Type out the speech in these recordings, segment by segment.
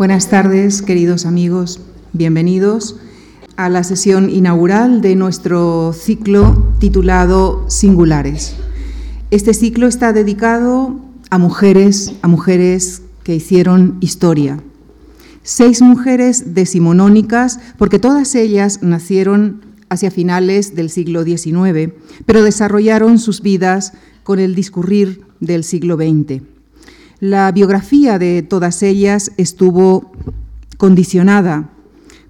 Buenas tardes, queridos amigos. Bienvenidos a la sesión inaugural de nuestro ciclo titulado Singulares. Este ciclo está dedicado a mujeres, a mujeres que hicieron historia. Seis mujeres decimonónicas, porque todas ellas nacieron hacia finales del siglo XIX, pero desarrollaron sus vidas con el discurrir del siglo XX. La biografía de todas ellas estuvo condicionada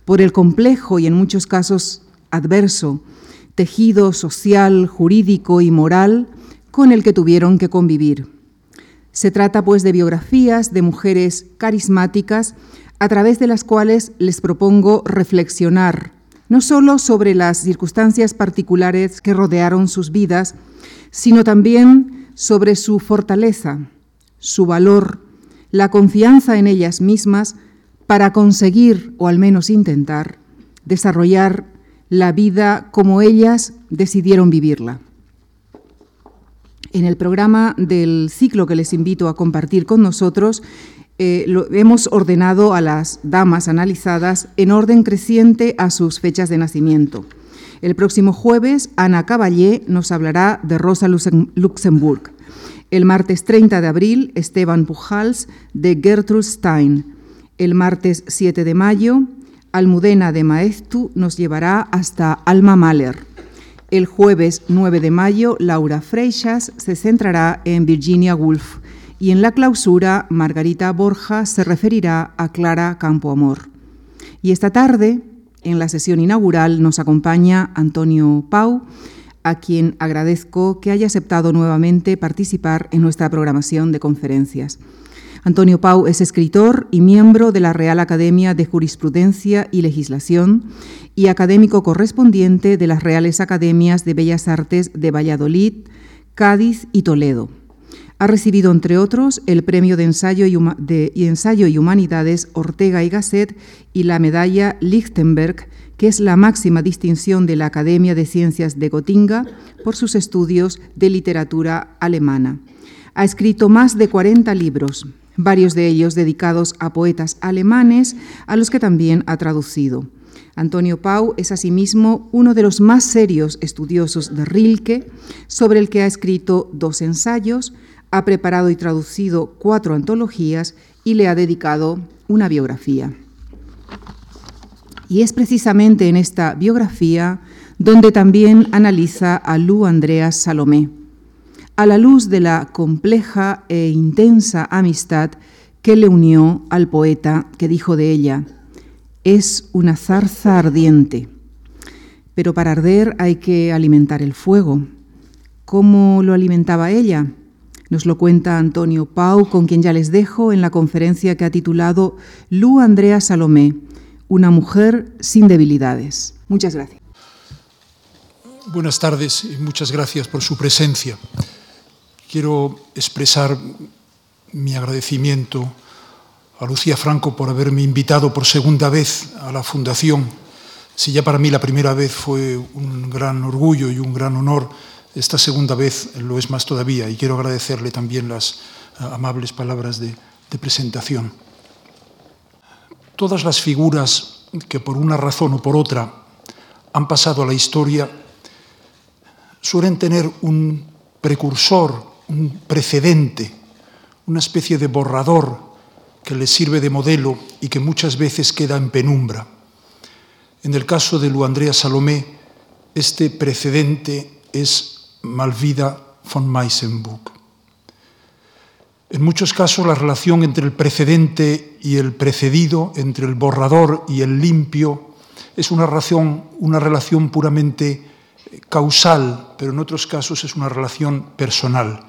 por el complejo y en muchos casos adverso tejido social, jurídico y moral con el que tuvieron que convivir. Se trata pues de biografías de mujeres carismáticas a través de las cuales les propongo reflexionar no solo sobre las circunstancias particulares que rodearon sus vidas, sino también sobre su fortaleza, su valor, la confianza en ellas mismas para conseguir, o al menos intentar, desarrollar la vida como ellas decidieron vivirla. En el programa del ciclo que les invito a compartir con nosotros, eh, lo, hemos ordenado a las damas analizadas en orden creciente a sus fechas de nacimiento. El próximo jueves, Ana Caballé nos hablará de Rosa Luxemburg. El martes 30 de abril, Esteban Pujals de Gertrude Stein. El martes 7 de mayo, Almudena de Maeztu nos llevará hasta Alma Mahler. El jueves 9 de mayo, Laura Freixas se centrará en Virginia Woolf y en la clausura, Margarita Borja se referirá a Clara Campoamor. Y esta tarde, en la sesión inaugural, nos acompaña Antonio Pau, a quien agradezco que haya aceptado nuevamente participar en nuestra programación de conferencias. Antonio Pau es escritor y miembro de la Real Academia de Jurisprudencia y Legislación y académico correspondiente de las Reales Academias de Bellas Artes de Valladolid, Cádiz y Toledo. Ha recibido, entre otros, el Premio de Ensayo y, Humanidades Ortega y Gasset y la Medalla Lichtenberg, que es la máxima distinción de la Academia de Ciencias de Gotinga por sus estudios de literatura alemana. Ha escrito más de 40 libros, varios de ellos dedicados a poetas alemanes, a los que también ha traducido. Antonio Pau es asimismo uno de los más serios estudiosos de Rilke, sobre el que ha escrito dos ensayos, ha preparado y traducido cuatro antologías y le ha dedicado una biografía. Y es precisamente en esta biografía donde también analiza a Lu Andreas Salomé, a la luz de la compleja e intensa amistad que le unió al poeta que dijo de ella, es una zarza ardiente, pero para arder hay que alimentar el fuego. ¿Cómo lo alimentaba ella? Nos lo cuenta Antonio Pau, con quien ya les dejo en la conferencia que ha titulado Lu Andrea Salomé, una mujer sin debilidades. Muchas gracias. Buenas tardes y muchas gracias por su presencia quiero expresar mi agradecimiento a Lucía Franco por haberme invitado por segunda vez a la Fundación. Si ya para mí la primera vez fue un gran orgullo y un gran honor, esta segunda vez lo es más todavía y quiero agradecerle también las amables palabras de, de presentación. Todas las figuras que por una razón o por otra han pasado a la historia suelen tener un precursor un precedente, una especie de borrador que les sirve de modelo y que muchas veces queda en penumbra. En el caso de Luandrea Salomé, este precedente es Malvida von Meisenbuch. En muchos casos la relación entre el precedente y el precedido, entre el borrador y el limpio, es una relación, una relación puramente causal, pero en otros casos es una relación personal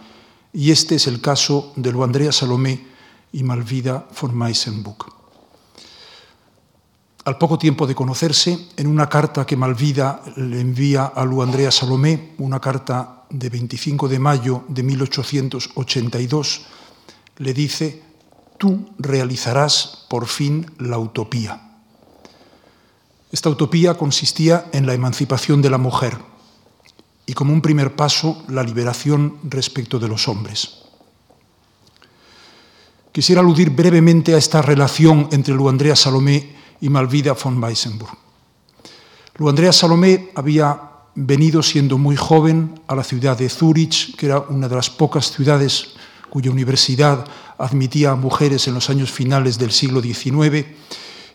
y este es el caso de Lu Andrea Salomé y Malvida von Meisenbuch. Al poco tiempo de conocerse, en una carta que Malvida le envía a Lu Andrea Salomé, una carta de 25 de mayo de 1882, le dice, tú realizarás por fin la utopía. Esta utopía consistía en la emancipación de la mujer, y como un primer paso la liberación respecto de los hombres. Quisiera aludir brevemente a esta relación entre Luandrea Salomé y Malvida von Weissenburg. Luandrea Salomé había venido siendo muy joven a la ciudad de Zúrich, que era una de las pocas ciudades cuya universidad admitía a mujeres en los años finales del siglo XIX,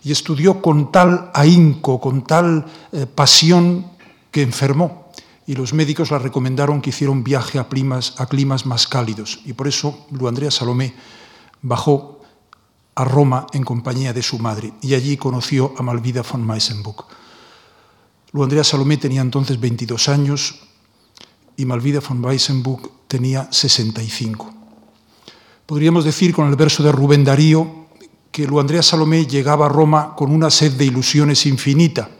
y estudió con tal ahínco, con tal eh, pasión, que enfermó. Y los médicos la recomendaron que hiciera un viaje a climas, a climas más cálidos. Y por eso Luandrea Salomé bajó a Roma en compañía de su madre y allí conoció a Malvida von Meisenbuch. Luandrea Salomé tenía entonces 22 años y Malvida von Weissenbuch tenía 65. Podríamos decir con el verso de Rubén Darío que Luandrea Salomé llegaba a Roma con una sed de ilusiones infinita,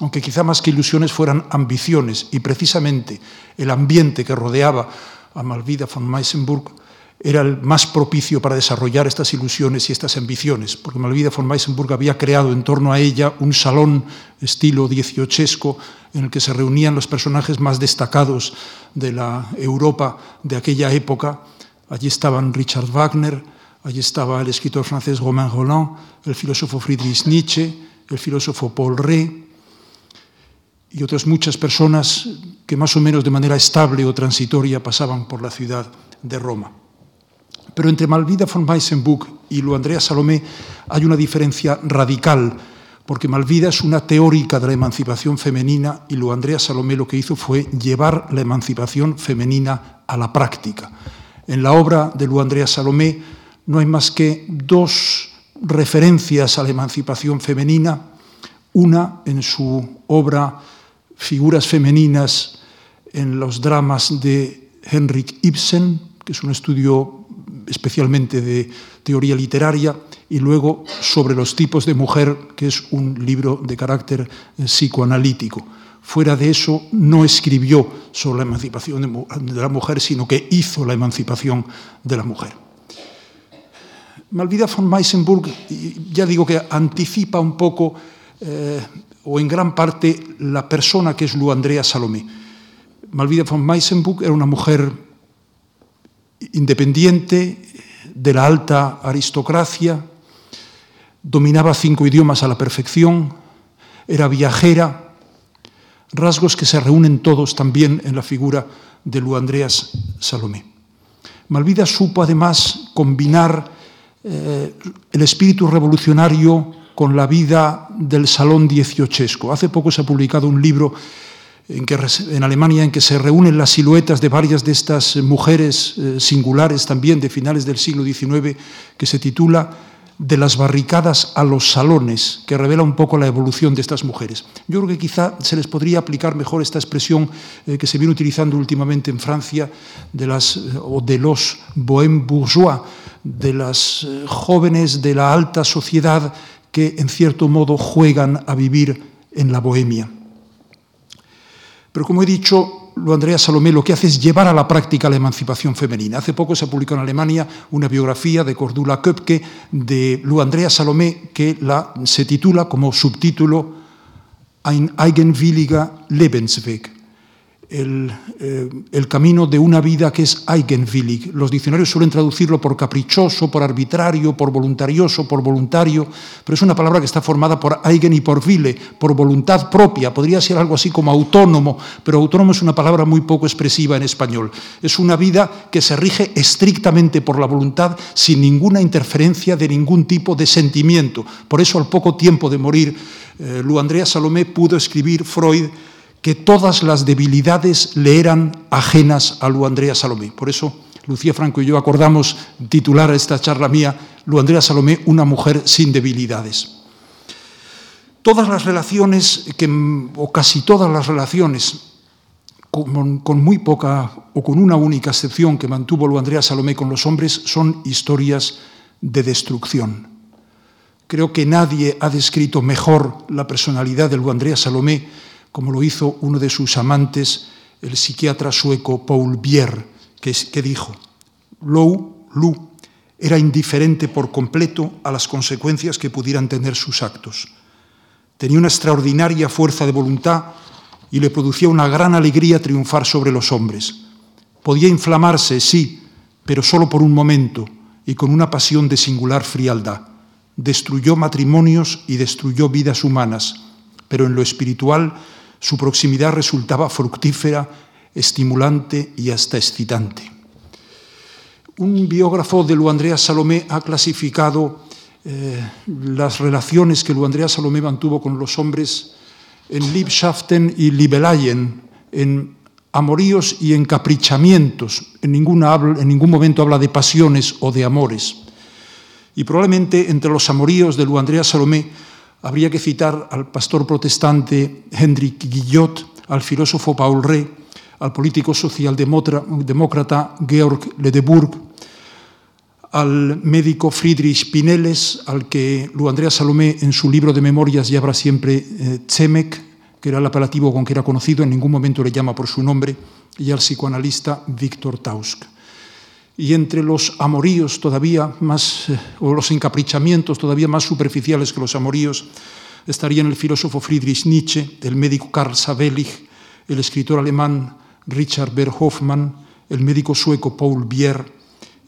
aunque quizá más que ilusiones fueran ambiciones, y precisamente el ambiente que rodeaba a Malvida von Weissenburg era el más propicio para desarrollar estas ilusiones y estas ambiciones, porque Malvida von Weissenburg había creado en torno a ella un salón estilo dieciochesco en el que se reunían los personajes más destacados de la Europa de aquella época, Allí estaban Richard Wagner, allí estaba el escritor francés Romain Roland, el filósofo Friedrich Nietzsche, el filósofo Paul Ré y otras muchas personas que más o menos de manera estable o transitoria pasaban por la ciudad de Roma. Pero entre Malvida von Weissenbuch y Luandrea Salomé hay una diferencia radical, porque Malvida es una teórica de la emancipación femenina y Luandrea Salomé lo que hizo fue llevar la emancipación femenina a la práctica. En la obra de Luandrea Salomé no hay más que dos referencias a la emancipación femenina, una en su obra Figuras femeninas en los dramas de Henrik Ibsen, que es un estudio especialmente de teoría literaria, y luego sobre los tipos de mujer, que es un libro de carácter eh, psicoanalítico. Fuera de eso, no escribió sobre la emancipación de la mujer, sino que hizo la emancipación de la mujer. Malvida von Meisenburg, ya digo que anticipa un poco, eh, o en gran parte, la persona que es Lu Andrea Salomé. Malvida von Meisenburg era una mujer independiente, de la alta aristocracia, dominaba cinco idiomas a la perfección, era viajera, rasgos que se reúnen todos también en la figura de Lu Andreas Salomé. Malvida supo además combinar eh, el espíritu revolucionario con la vida del salón dieciochesco. Hace poco se ha publicado un libro en, que, en Alemania en que se reúnen las siluetas de varias de estas mujeres eh, singulares también de finales del siglo XIX, que se titula de las barricadas a los salones, que revela un poco la evolución de estas mujeres. Yo creo que quizá se les podría aplicar mejor esta expresión eh, que se viene utilizando últimamente en Francia de, las, eh, o de los bohèmes bourgeois, de las eh, jóvenes de la alta sociedad que en cierto modo juegan a vivir en la bohemia. Pero como he dicho, lo Andrea Salomé lo que hace es llevar a la práctica la emancipación femenina. Hace poco se publicó en Alemania una biografía de Cordula Köpke de Lu Andrea Salomé que se titula como subtítulo Ein eigenwilliger Lebensweg, eh, el, camino de una vida que es eigenwillig. Los diccionarios suelen traducirlo por caprichoso, por arbitrario, por voluntarioso, por voluntario, pero es una palabra que está formada por eigen y por wille, por voluntad propia. Podría ser algo así como autónomo, pero autónomo es una palabra muy poco expresiva en español. Es una vida que se rige estrictamente por la voluntad sin ninguna interferencia de ningún tipo de sentimiento. Por eso, al poco tiempo de morir, eh, Lu Andrea Salomé pudo escribir Freud que todas las debilidades le eran ajenas a Lu Andrea Salomé. Por eso Lucía Franco y yo acordamos titular a esta charla mía Lu Andrea Salomé, una mujer sin debilidades. Todas las relaciones, o casi todas las relaciones, con, muy poca o con una única excepción que mantuvo Lu Andrea Salomé con los hombres, son historias de destrucción. Creo que nadie ha descrito mejor la personalidad de Lu Andrea Salomé como lo hizo uno de sus amantes, el psiquiatra sueco Paul Bier, que, dijo, Lou, Lu, era indiferente por completo a las consecuencias que pudieran tener sus actos. Tenía una extraordinaria fuerza de voluntad y le producía una gran alegría triunfar sobre los hombres. Podía inflamarse, sí, pero solo por un momento, y con una pasión de singular frialdad. Destruyó matrimonios y destruyó vidas humanas, pero en lo espiritual su proximidad resultaba fructífera, estimulante y hasta excitante. Un biógrafo de Lu Andrea Salomé ha clasificado eh, las relaciones que Lu Andrea Salomé mantuvo con los hombres en Liebschaften y Liebeleien, en amoríos y encaprichamientos. En, ninguna, en ningún momento habla de pasiones o de amores. Y probablemente entre los amoríos de Lu Andrea Salomé habría que citar al pastor protestante Hendrik Guillot, al filósofo Paul Rey, al político socialdemócrata Georg Ledeburg, al médico Friedrich Pineles, al que Lu Andrea Salomé en su libro de memorias llama siempre eh, que era el apelativo con que era conocido, en ningún momento le llama por su nombre, y al psicoanalista Víctor Tausk. Y entre los amoríos todavía más, eh, o los encaprichamientos todavía más superficiales que los amoríos, estarían el filósofo Friedrich Nietzsche, el médico Karl Savelich, el escritor alemán Richard Berhoffmann, el médico sueco Paul Bier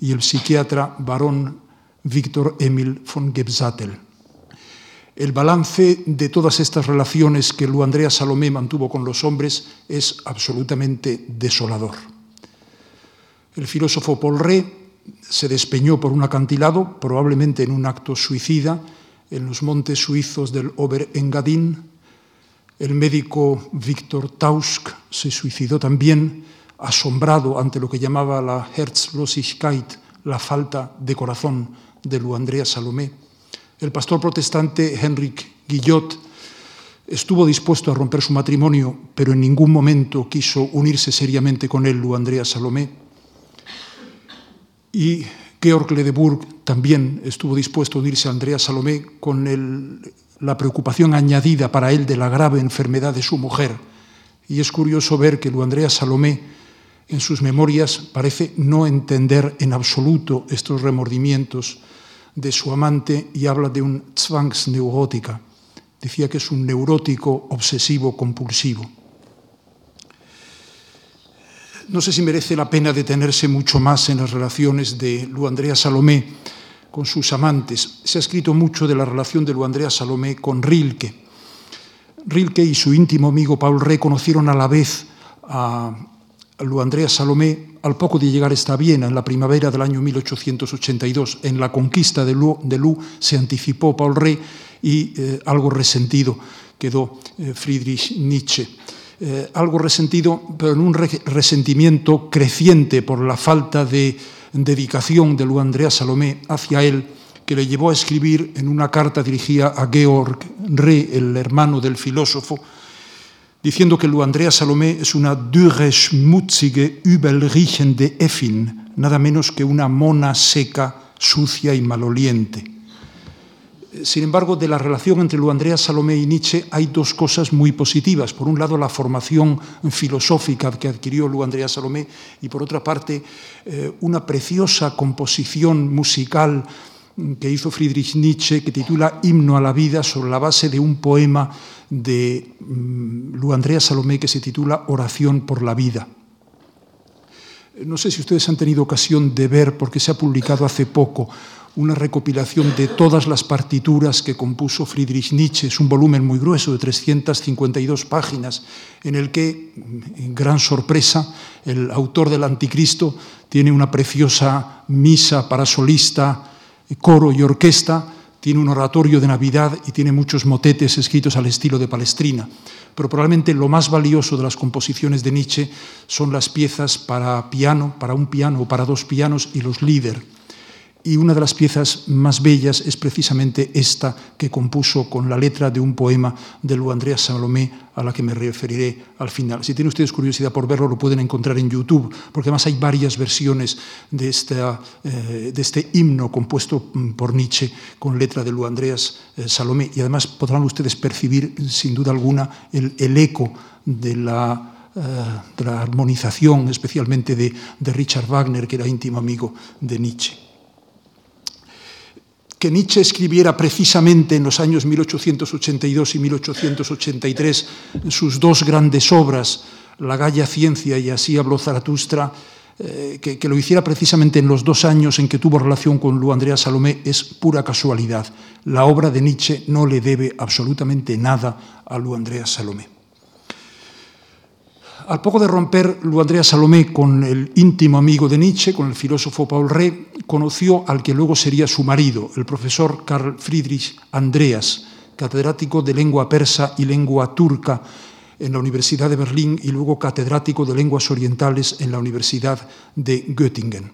y el psiquiatra barón Victor Emil von Gebsattel. El balance de todas estas relaciones que Lu Andrea Salomé mantuvo con los hombres es absolutamente desolador. El filósofo Paul Ré se despeñó por un acantilado, probablemente en un acto suicida, en los montes suizos del Oberengadin. El médico Víctor Tausk se suicidó también, asombrado ante lo que llamaba la Herzlosigkeit, la falta de corazón de Lu Andrea Salomé. El pastor protestante Henrik Guillot estuvo dispuesto a romper su matrimonio, pero en ningún momento quiso unirse seriamente con él, Lu Andrea Salomé. Y Georg Ledeburg también estuvo dispuesto a unirse a Andrea Salomé con la preocupación añadida para él de la grave enfermedad de su mujer. Y es curioso ver que Lu Andrea Salomé en sus memorias parece no entender en absoluto estos remordimientos de su amante y habla de un zwangsneurótica. Decía que es un neurótico obsesivo compulsivo. No sé si merece la pena detenerse mucho más en las relaciones de Lu Andrea Salomé con sus amantes. Se ha escrito mucho de la relación de Lu Andrea Salomé con Rilke. Rilke y su íntimo amigo Paul Rey conocieron a la vez a Lu Andrea Salomé al poco de llegar a Viena, en la primavera del año 1882. En la conquista de Lu, de Lu se anticipó Paul Rey y eh, algo resentido quedó eh, Friedrich Nietzsche. Eh, algo resentido, pero en un resentimiento creciente por la falta de dedicación de Lu Andrea Salomé hacia él, que le llevó a escribir en una carta dirigida a Georg Reh, el hermano del filósofo, diciendo que Lu Andrea Salomé es una dürre, schmutzige, übelriechende Effin, nada menos que una mona seca, sucia y maloliente. Sin embargo, de la relación entre Lu Andrea Salomé y Nietzsche hay dos cosas muy positivas. Por un lado, la formación filosófica que adquirió Lu Andrea Salomé y por otra parte, eh, una preciosa composición musical que hizo Friedrich Nietzsche que titula Himno a la vida sobre la base de un poema de mm, Lu Andrea Salomé que se titula Oración por la vida. No sé si ustedes han tenido ocasión de ver, porque se ha publicado hace poco, una recopilación de todas las partituras que compuso Friedrich Nietzsche. Es un volumen muy grueso de 352 páginas, en el que, en gran sorpresa, el autor del Anticristo tiene una preciosa misa para solista, coro y orquesta, tiene un oratorio de Navidad y tiene muchos motetes escritos al estilo de Palestrina. Pero probablemente lo más valioso de las composiciones de Nietzsche son las piezas para piano, para un piano o para dos pianos y los líder y una de las piezas más bellas es precisamente esta que compuso con la letra de un poema de Lu Andrea Salomé, a la que me referiré al final. Si tienen ustedes curiosidad por verlo, lo pueden encontrar en YouTube, porque además hay varias versiones de, eh, de este himno compuesto mm, por Nietzsche con letra de Lu Andreas eh, Salomé. Y además podrán ustedes percibir, sin duda alguna, el, eco de la, eh, de la armonización, especialmente de, de Richard Wagner, que era íntimo amigo de Nietzsche que Nietzsche escribiera precisamente en los años 1882 y 1883 sus dos grandes obras, La Galla Ciencia y Así habló Zaratustra, eh, que, lo hiciera precisamente en los dos años en que tuvo relación con Lu Andrea Salomé es pura casualidad. La obra de Nietzsche no le debe absolutamente nada a Lu Andrea Salomé. Al poco de romper Lu Andrea Salomé con el íntimo amigo de Nietzsche, con el filósofo Paul Rey, conoció al que luego sería su marido, el profesor Karl Friedrich Andreas, catedrático de lengua persa y lengua turca en la Universidad de Berlín y luego catedrático de lenguas orientales en la Universidad de Göttingen.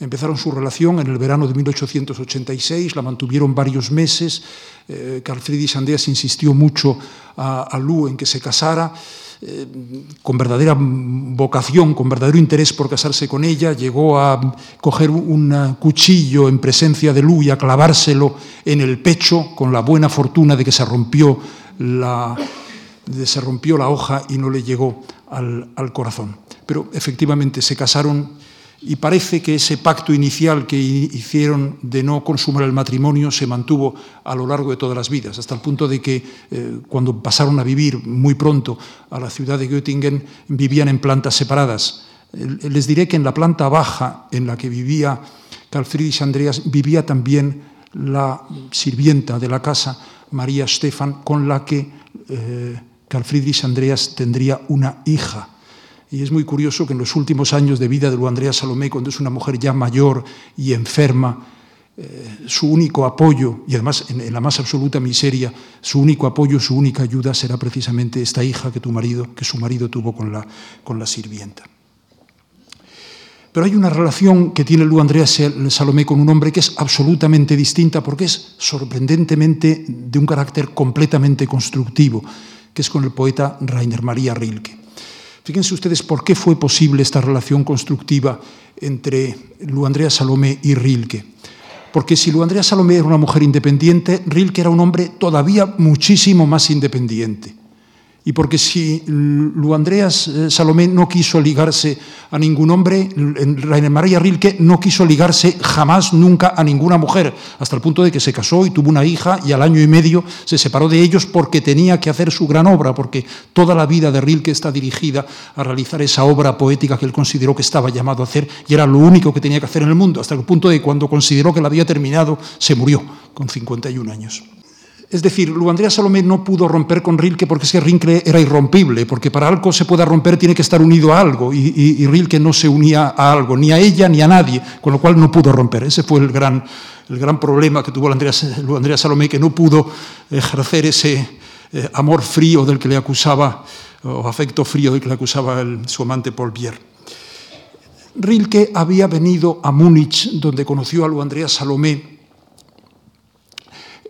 Empezaron su relación en el verano de 1886, la mantuvieron varios meses. Eh, Carl Friedrich Andreas insistió mucho a, a Lu en que se casara. Eh, con verdadera vocación, con verdadero interés por casarse con ella, llegó a coger un cuchillo en presencia de Lu y a clavárselo en el pecho con la buena fortuna de que se rompió la, se rompió la hoja y no le llegó al, al corazón. Pero efectivamente se casaron y parece que ese pacto inicial que hicieron de no consumar el matrimonio se mantuvo a lo largo de todas las vidas, hasta el punto de que eh, cuando pasaron a vivir muy pronto a la ciudad de Göttingen vivían en plantas separadas. Les diré que en la planta baja en la que vivía Carl Friedrich Andreas vivía también la sirvienta de la casa, María Stefan, con la que eh, Carl Friedrich Andreas tendría una hija y es muy curioso que en los últimos años de vida de Lu Andrea Salomé, cuando es una mujer ya mayor y enferma, eh, su único apoyo, y además en, la más absoluta miseria, su único apoyo, su única ayuda será precisamente esta hija que tu marido, que su marido tuvo con la, con la sirvienta. Pero hay una relación que tiene Lu Andrea Salomé con un hombre que es absolutamente distinta porque es sorprendentemente de un carácter completamente constructivo, que es con el poeta Rainer Maria Rilke. Fíjense ustedes por qué fue posible esta relación constructiva entre Lu Andrea Salomé y Rilke. Porque si Lu Andrea Salomé era una mujer independiente, Rilke era un hombre todavía muchísimo más independiente y porque si Lu Andreas eh, Salomé no quiso ligarse a ningún hombre, Rainer Maria Rilke no quiso ligarse jamás, nunca a ninguna mujer, hasta el punto de que se casó y tuvo una hija y al año y medio se separó de ellos porque tenía que hacer su gran obra, porque toda la vida de Rilke está dirigida a realizar esa obra poética que él consideró que estaba llamado a hacer y era lo único que tenía que hacer en el mundo, hasta el punto de cuando consideró que la había terminado, se murió con 51 años. Es decir, Lu Andrea Salomé no pudo romper con Rilke porque es que Rilke era irrompible, porque para algo se pueda romper tiene que estar unido a algo, y, y, Rilke no se unía a algo, ni a ella ni a nadie, con lo cual no pudo romper. Ese fue el gran, el gran problema que tuvo Andrea, Lu Andrea Salomé, que no pudo ejercer ese eh, amor frío del que le acusaba, o afecto frío del que le acusaba su amante Paul Bier. Rilke había venido a Múnich, donde conoció a Lu Andrea Salomé,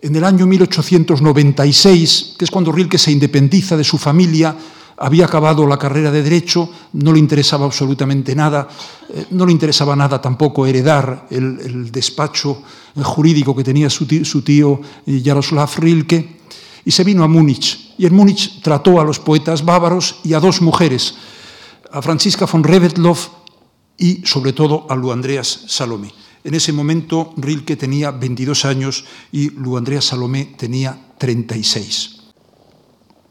en el año 1896, que es cuando Rilke se independiza de su familia, había acabado la carrera de Derecho, no le interesaba absolutamente nada, eh, no le interesaba nada tampoco heredar el, despacho jurídico que tenía su tío, su tío Jaroslav Rilke, y se vino a Múnich. Y en Múnich trató a los poetas bávaros y a dos mujeres, a Francisca von Reventlow y sobre todo a Lu Andreas Salomé. En ese momento Rilke tenía 22 años y Lu Andrea Salomé tenía 36.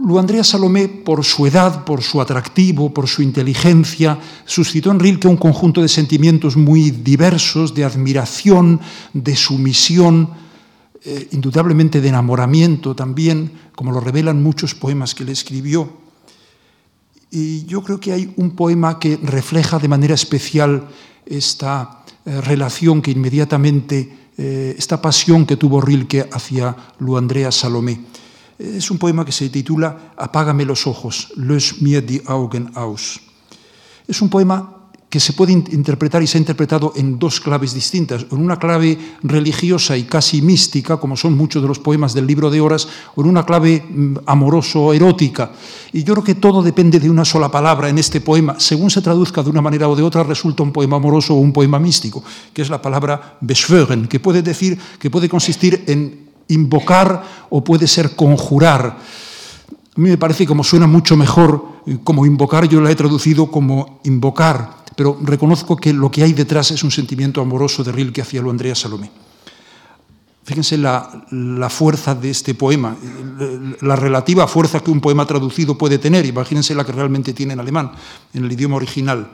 Lu Andrea Salomé, por su edad, por su atractivo, por su inteligencia, suscitó en Rilke un conjunto de sentimientos muy diversos, de admiración, de sumisión, eh, indudablemente de enamoramiento también, como lo revelan muchos poemas que le escribió. Y yo creo que hay un poema que refleja de manera especial esta eh, relación que inmediatamente, eh, esta pasión que tuvo Rilke hacia Lu Andrea Salomé. Es un poema que se titula Apágame los ojos, Lösch mir die Augen aus. Es un poema que se puede interpretar y se ha interpretado en dos claves distintas, en una clave religiosa y casi mística, como son muchos de los poemas del libro de horas, o en una clave mm, amoroso-erótica. Y yo creo que todo depende de una sola palabra en este poema. Según se traduzca de una manera o de otra, resulta un poema amoroso o un poema místico, que es la palabra beschwören, que puede decir, que puede consistir en invocar o puede ser conjurar. A mí me parece como suena mucho mejor eh, como invocar, yo la he traducido como invocar pero reconozco que lo que hay detrás es un sentimiento amoroso de Rilke hacia lo Andrea Salomé. Fíjense la, la, fuerza de este poema, la relativa fuerza que un poema traducido puede tener, imagínense la que realmente tiene en alemán, en el idioma original.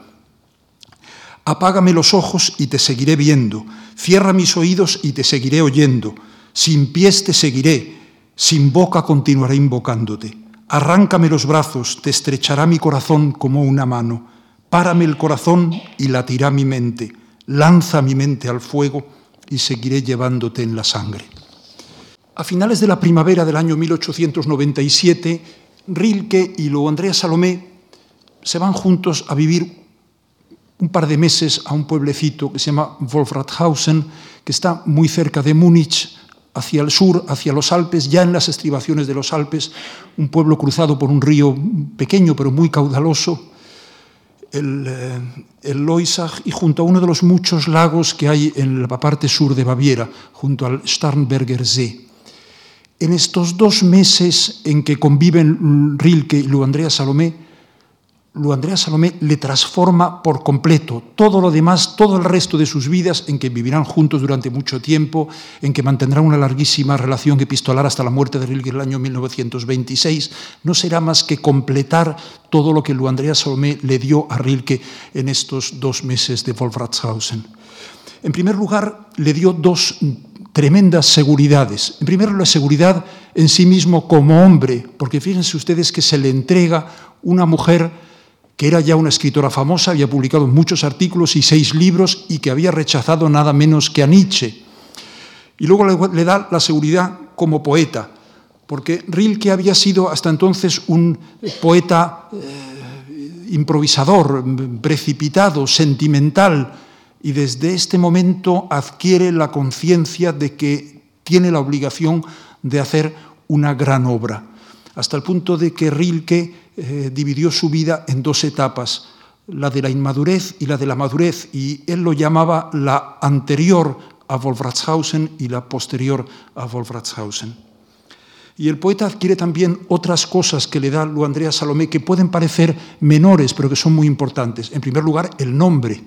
Apágame los ojos y te seguiré viendo. Cierra mis oídos y te seguiré oyendo. Sin pies te seguiré. Sin boca continuaré invocándote. Arráncame los brazos, te estrechará mi corazón como una mano. Párame el corazón y latirá mi mente. Lanza mi mente al fuego y seguiré llevándote en la sangre. A finales de la primavera del año 1897, Rilke y luego Andrea Salomé se van juntos a vivir un par de meses a un pueblecito que se llama Wolfrathausen, que está muy cerca de Múnich, hacia el sur, hacia los Alpes, ya en las estribaciones de los Alpes, un pueblo cruzado por un río pequeño pero muy caudaloso, el, eh, el Loisach, y junto a uno de los muchos lagos que hay en la parte sur de Baviera, junto al Starnberger See. En estos dos meses en que conviven Rilke y Lu Andrea Salomé, Lu Andrea Salomé le transforma por completo todo lo demás, todo el resto de sus vidas, en que vivirán juntos durante mucho tiempo, en que mantendrán una larguísima relación epistolar hasta la muerte de Rilke en el año 1926, no será más que completar todo lo que Lu Andrea Salomé le dio a Rilke en estos dos meses de Wolfratshausen. En primer lugar, le dio dos tremendas seguridades. En primer lugar, la seguridad en sí mismo como hombre, porque fíjense ustedes que se le entrega una mujer que era ya una escritora famosa, había publicado muchos artículos y seis libros y que había rechazado nada menos que a Nietzsche. Y luego le, da la seguridad como poeta, porque Rilke había sido hasta entonces un poeta eh, improvisador, precipitado, sentimental, y desde este momento adquiere la conciencia de que tiene la obligación de hacer una gran obra, hasta el punto de que Rilke eh, dividió su vida en dos etapas, la de la inmadurez y la de la madurez, y él lo llamaba la anterior a Wolfratshausen y la posterior a Wolfratshausen. Y el poeta adquiere también otras cosas que le da Lu Andrea Salomé que pueden parecer menores, pero que son muy importantes. En primer lugar, el nombre.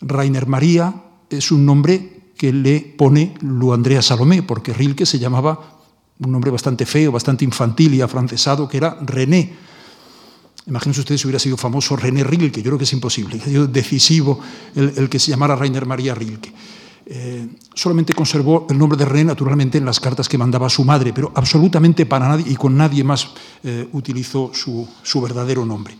Rainer María es un nombre que le pone Lu Andrea Salomé, porque Rilke se llamaba un nombre bastante feo, bastante infantil y afrancesado, que era René. Imagínense ustedes si hubiera sido famoso René Rilke, yo creo que es imposible, ha sido decisivo el, que se llamara Rainer María Rilke. Eh, solamente conservó el nombre de René, naturalmente, en las cartas que mandaba a su madre, pero absolutamente para nadie y con nadie más eh, utilizó su, su verdadero nombre.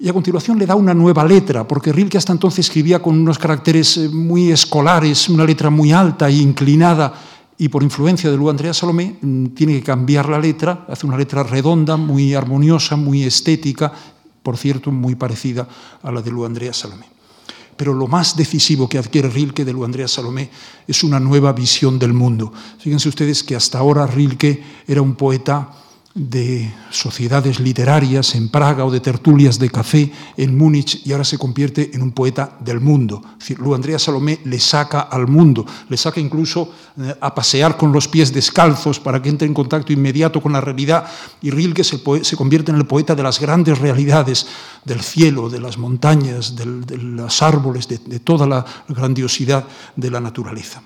Y a continuación le da una nueva letra, porque Rilke hasta entonces escribía con unos caracteres eh, muy escolares, una letra muy alta e inclinada, y por influencia de Lu Andrea Salomé mm, tiene que cambiar la letra, hace una letra redonda, muy armoniosa, muy estética, por cierto, muy parecida a la de Lu Andrea Salomé. Pero lo más decisivo que adquiere Rilke de Lu Andrea Salomé es una nueva visión del mundo. Fíjense ustedes que hasta ahora Rilke era un poeta de sociedades literarias en Praga o de tertulias de café en Múnich y ahora se convierte en un poeta del mundo. Lu Andrea Salomé le saca al mundo, le saca incluso eh, a pasear con los pies descalzos para que entre en contacto inmediato con la realidad y Rilke se, se convierte en el poeta de las grandes realidades del cielo, de las montañas, de los árboles, de toda la grandiosidad de la naturaleza.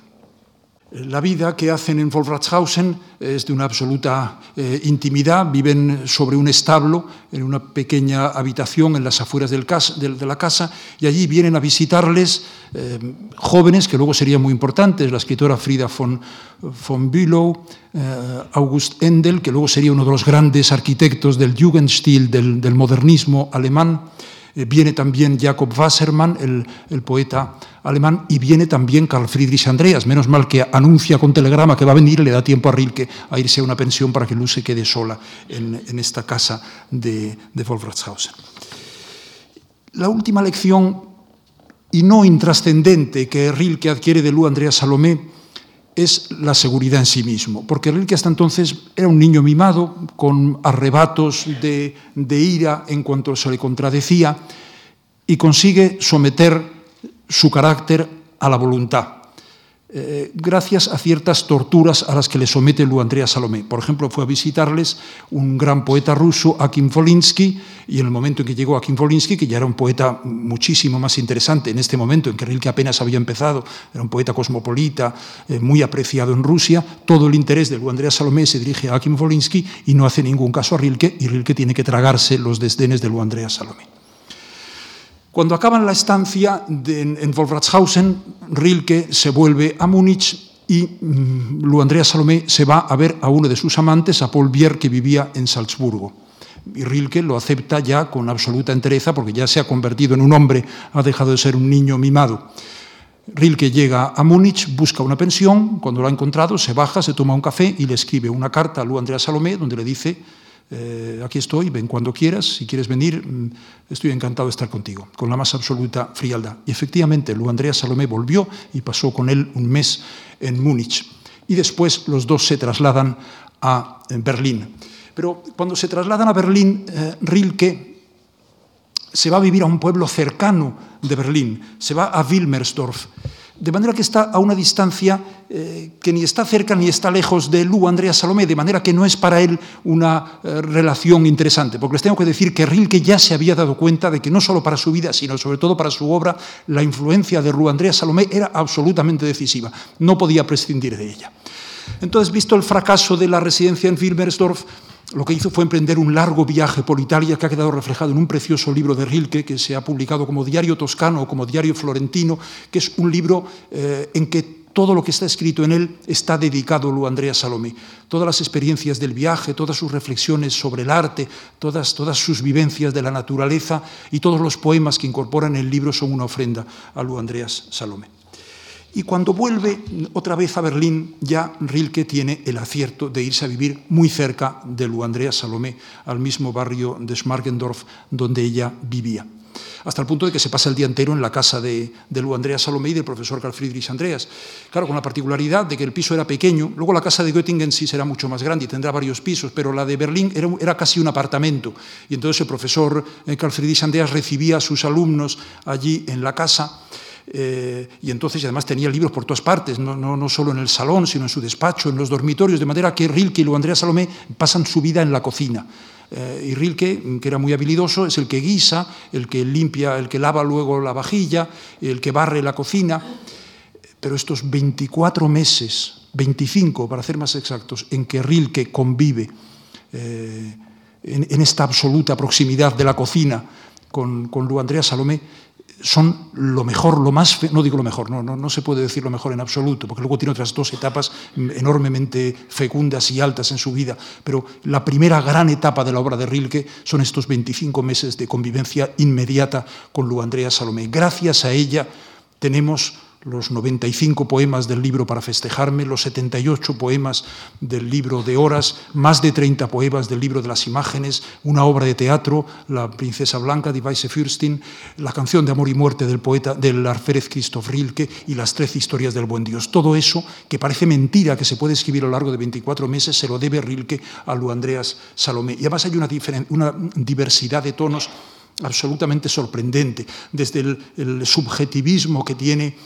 La vida que hacen en Wolfratshausen es de una absoluta eh, intimidad. Viven sobre un establo, en una pequeña habitación en las afueras de, la casa, y allí vienen a visitarles eh, jóvenes que luego serían muy importantes, la escritora Frida von, von Bülow, eh, August Endel, que luego sería uno de los grandes arquitectos del Jugendstil, del modernismo alemán. Eh, viene también Jacob Wassermann, el, poeta alemán, y viene también Carl Friedrich Andreas. Menos mal que anuncia con telegrama que va a venir le da tiempo a Rilke a irse a una pensión para que Luz se quede sola en, esta casa de, de Wolfratshausen. La última lección, y no intrascendente, que Rilke adquiere de Lu Andrea Salomé, es la seguridad en sí mismo, porque Rilke hasta entonces era un niño mimado, con arrebatos de, de ira en cuanto se le contradecía, y consigue someter su carácter a la voluntad. Eh, gracias a ciertas torturas a las que le somete Lu Andrea Salomé. Por ejemplo, fue a visitarles un gran poeta ruso, Akim Volinsky, y en el momento en que llegó Akim Volinsky, que ya era un poeta muchísimo más interesante en este momento, en que Rilke apenas había empezado, era un poeta cosmopolita, eh, muy apreciado en Rusia, todo el interés de Lu Andrea Salomé se dirige a Akim Volinsky y no hace ningún caso a Rilke, y Rilke tiene que tragarse los desdenes de Lu Andrea Salomé. Cuando acaban la estancia en, en Wolfratshausen, Rilke se vuelve a Múnich y mm, Lu Andrea Salomé se va a ver a uno de sus amantes, a Paul Bier, que vivía en Salzburgo. Y Rilke lo acepta ya con absoluta entereza porque ya se ha convertido en un hombre, ha dejado de ser un niño mimado. Rilke llega a Múnich, busca una pensión, cuando lo ha encontrado se baja, se toma un café y le escribe una carta a Lu Andrea Salomé donde le dice eh, aquí estoy, ven cuando quieras, si quieres venir, mm, estoy encantado de estar contigo, con la más absoluta frialdad. Y efectivamente, Lu Andrea Salomé volvió y pasó con él un mes en Múnich. Y después los dos se trasladan a Berlín. Pero cuando se trasladan a Berlín, eh, Rilke se va a vivir a un pueblo cercano de Berlín, se va a Wilmersdorf de manera que está a una distancia eh, que ni está cerca ni está lejos de Lu Andrea Salomé, de manera que no es para él una eh, relación interesante, porque les tengo que decir que Rilke ya se había dado cuenta de que no solo para su vida, sino sobre todo para su obra, la influencia de Lu Andrea Salomé era absolutamente decisiva, no podía prescindir de ella. Entonces, visto el fracaso de la residencia en Wilmersdorf, lo que hizo fue emprender un largo viaje por Italia que ha quedado reflejado en un precioso libro de Rilke que se ha publicado como Diario Toscano o como Diario Florentino, que es un libro eh, en que todo lo que está escrito en él está dedicado a Andrea Salomé. Todas las experiencias del viaje, todas sus reflexiones sobre el arte, todas, todas sus vivencias de la naturaleza y todos los poemas que incorporan el libro son una ofrenda a Lu Andreas Salomé. Y cuando vuelve otra vez a Berlín, ya Rilke tiene el acierto de irse a vivir muy cerca de Lu Andrea Salomé, al mismo barrio de Schmargendorf donde ella vivía. Hasta el punto de que se pasa el día entero en la casa de, de Andrea Salomé y del profesor Carl Friedrich Andreas. Claro, con la particularidad de que el piso era pequeño, luego la casa de Göttingen sí será mucho más grande y tendrá varios pisos, pero la de Berlín era, era casi un apartamento. Y entonces el profesor eh, Carl Friedrich Andreas recibía a sus alumnos allí en la casa. Eh, y entonces además tenía libros por todas partes, no, solo en el salón, sino en su despacho, en los dormitorios, de manera que Rilke y lo Andrea Salomé pasan su vida en la cocina. Eh, y Rilke, que era muy habilidoso, es el que guisa, el que limpia, el que lava luego la vajilla, el que barre la cocina. Pero estos 24 meses, 25 para ser más exactos, en que Rilke convive eh, en, esta absoluta proximidad de la cocina con, con Andrea Salomé, son lo mejor, lo más, no digo lo mejor, no, no, no, se puede decir lo mejor en absoluto, porque luego tiene otras dos etapas enormemente fecundas y altas en su vida, pero la primera gran etapa de la obra de Rilke son estos 25 meses de convivencia inmediata con Lu Andrea Salomé. Gracias a ella tenemos los 95 poemas del libro para festejarme, los 78 poemas del libro de horas, más de 30 poemas del libro de las imágenes, una obra de teatro, La princesa blanca de Weisse Fürstin, la canción de amor y muerte del poeta del alférez Christoph Rilke y las 13 historias del buen Dios. Todo eso, que parece mentira que se puede escribir a lo largo de 24 meses, se lo debe Rilke a Lu Andreas Salomé. Y además hay una, diversidad de tonos absolutamente sorprendente, desde el subjetivismo que tiene